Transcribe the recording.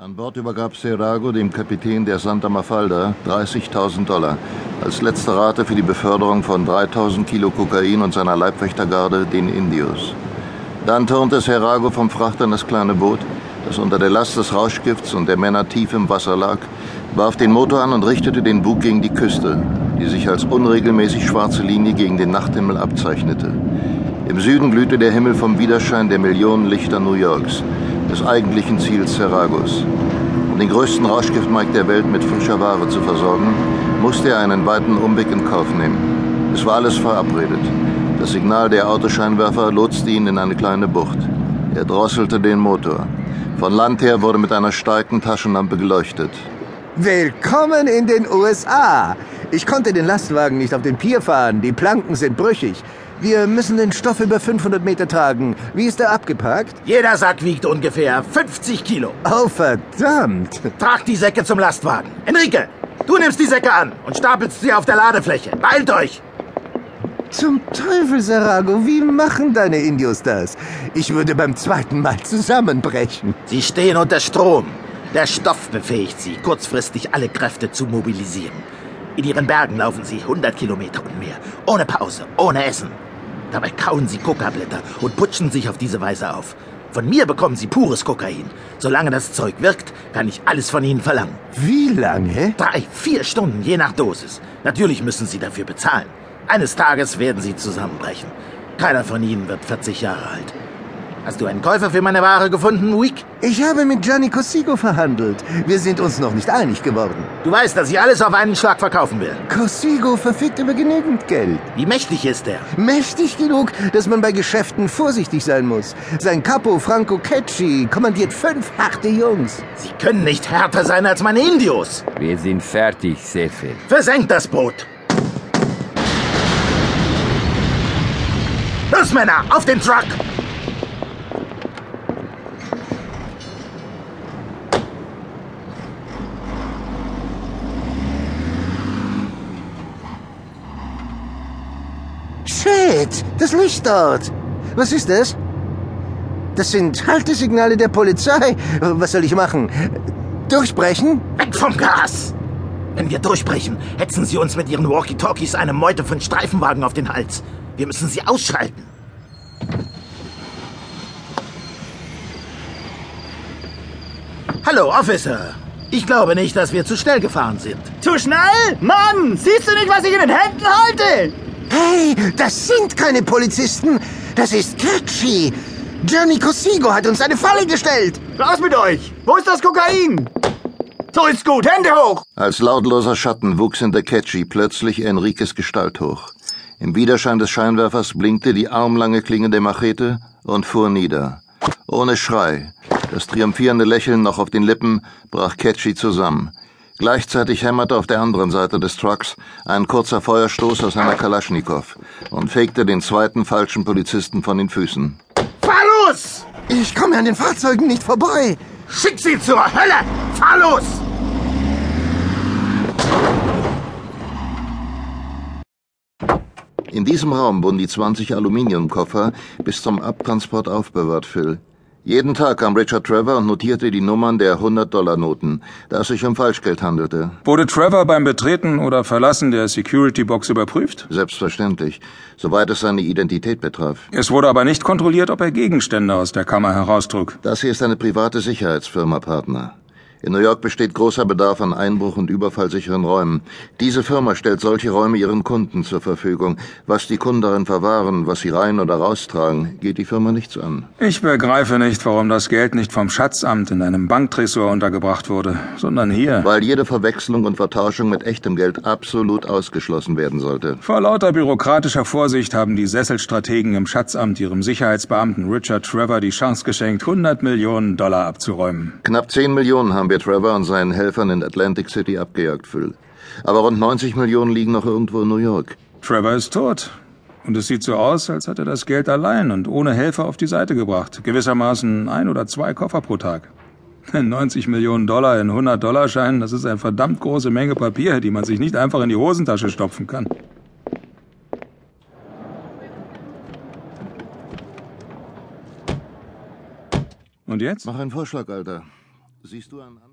An Bord übergab Serago dem Kapitän der Santa Mafalda 30.000 Dollar als letzte Rate für die Beförderung von 3.000 Kilo Kokain und seiner Leibwächtergarde, den Indios. Dann turnte Serago vom Frachter in das kleine Boot, das unter der Last des Rauschgifts und der Männer tief im Wasser lag, warf den Motor an und richtete den Bug gegen die Küste, die sich als unregelmäßig schwarze Linie gegen den Nachthimmel abzeichnete. Im Süden glühte der Himmel vom Widerschein der Millionen Lichter New Yorks, des eigentlichen Ziels Seragos. Um den größten Rauschgiftmarkt der Welt mit frischer Ware zu versorgen, musste er einen weiten Umweg in Kauf nehmen. Es war alles verabredet. Das Signal der Autoscheinwerfer lotste ihn in eine kleine Bucht. Er drosselte den Motor. Von Land her wurde mit einer starken Taschenlampe geleuchtet. Willkommen in den USA. Ich konnte den Lastwagen nicht auf den Pier fahren. Die Planken sind brüchig. Wir müssen den Stoff über 500 Meter tragen. Wie ist er abgepackt? Jeder Sack wiegt ungefähr 50 Kilo. Oh, verdammt. Trag die Säcke zum Lastwagen. Enrique, du nimmst die Säcke an und stapelst sie auf der Ladefläche. Beeilt euch! Zum Teufel, Sarago, wie machen deine Indios das? Ich würde beim zweiten Mal zusammenbrechen. Sie stehen unter Strom. Der Stoff befähigt sie, kurzfristig alle Kräfte zu mobilisieren. In ihren Bergen laufen sie 100 Kilometer und mehr, ohne Pause, ohne Essen. Dabei kauen sie Kokablätter und putschen sich auf diese Weise auf. Von mir bekommen sie pures Kokain. Solange das Zeug wirkt, kann ich alles von ihnen verlangen. Wie lange? Drei, vier Stunden, je nach Dosis. Natürlich müssen sie dafür bezahlen. Eines Tages werden sie zusammenbrechen. Keiner von ihnen wird 40 Jahre alt. Hast du einen Käufer für meine Ware gefunden, Week? Ich habe mit Gianni Cosigo verhandelt. Wir sind uns noch nicht einig geworden. Du weißt, dass ich alles auf einen Schlag verkaufen will. Cosigo verfügt über genügend Geld. Wie mächtig ist er? Mächtig genug, dass man bei Geschäften vorsichtig sein muss. Sein Capo Franco Cecchi kommandiert fünf harte Jungs. Sie können nicht härter sein als meine Indios. Wir sind fertig, Sefe. Versenkt das Boot. Los, Männer, auf den Truck! Shit, das Licht dort. Was ist das? Das sind Haltesignale der Polizei. Was soll ich machen? Durchbrechen? Weg vom Gas! Wenn wir durchbrechen, hetzen sie uns mit ihren Walkie-Talkies eine Meute von Streifenwagen auf den Hals. Wir müssen sie ausschalten. Hallo, Officer. Ich glaube nicht, dass wir zu schnell gefahren sind. Zu schnell? Mann, siehst du nicht, was ich in den Händen halte? Hey, das sind keine Polizisten. Das ist Cecchi. Gianni Cosigo hat uns eine Falle gestellt. Raus mit euch! Wo ist das Kokain? So ist gut, Hände hoch! Als lautloser Schatten wuchs hinter Catchy plötzlich Enriques Gestalt hoch. Im Widerschein des Scheinwerfers blinkte die armlange Klinge der Machete und fuhr nieder. Ohne Schrei, das triumphierende Lächeln noch auf den Lippen, brach Catchy zusammen. Gleichzeitig hämmerte auf der anderen Seite des Trucks ein kurzer Feuerstoß aus einer Kalaschnikow und fegte den zweiten falschen Polizisten von den Füßen. Fahr los! Ich komme an den Fahrzeugen nicht vorbei. Schick sie zur Hölle! Fahr los! In diesem Raum wurden die 20 Aluminiumkoffer bis zum Abtransport aufbewahrt, Phil. Jeden Tag kam Richard Trevor und notierte die Nummern der 100-Dollar-Noten, da es sich um Falschgeld handelte. Wurde Trevor beim Betreten oder Verlassen der Security-Box überprüft? Selbstverständlich, soweit es seine Identität betraf. Es wurde aber nicht kontrolliert, ob er Gegenstände aus der Kammer heraustrug. Das hier ist eine private Sicherheitsfirma, Partner. In New York besteht großer Bedarf an Einbruch- und überfallsicheren Räumen. Diese Firma stellt solche Räume ihren Kunden zur Verfügung. Was die Kunden darin verwahren, was sie rein oder raustragen, geht die Firma nichts an. Ich begreife nicht, warum das Geld nicht vom Schatzamt in einem Banktresor untergebracht wurde, sondern hier. Weil jede Verwechslung und Vertauschung mit echtem Geld absolut ausgeschlossen werden sollte. Vor lauter bürokratischer Vorsicht haben die Sesselstrategen im Schatzamt ihrem Sicherheitsbeamten Richard Trevor die Chance geschenkt, 100 Millionen Dollar abzuräumen. Knapp 10 Millionen haben wir Trevor und seinen Helfern in Atlantic City abgejagt, Phil. Aber rund 90 Millionen liegen noch irgendwo in New York. Trevor ist tot. Und es sieht so aus, als hat er das Geld allein und ohne Helfer auf die Seite gebracht. Gewissermaßen ein oder zwei Koffer pro Tag. 90 Millionen Dollar in 100 Dollar Scheinen, das ist eine verdammt große Menge Papier, die man sich nicht einfach in die Hosentasche stopfen kann. Und jetzt? Mach einen Vorschlag, Alter. Siehst du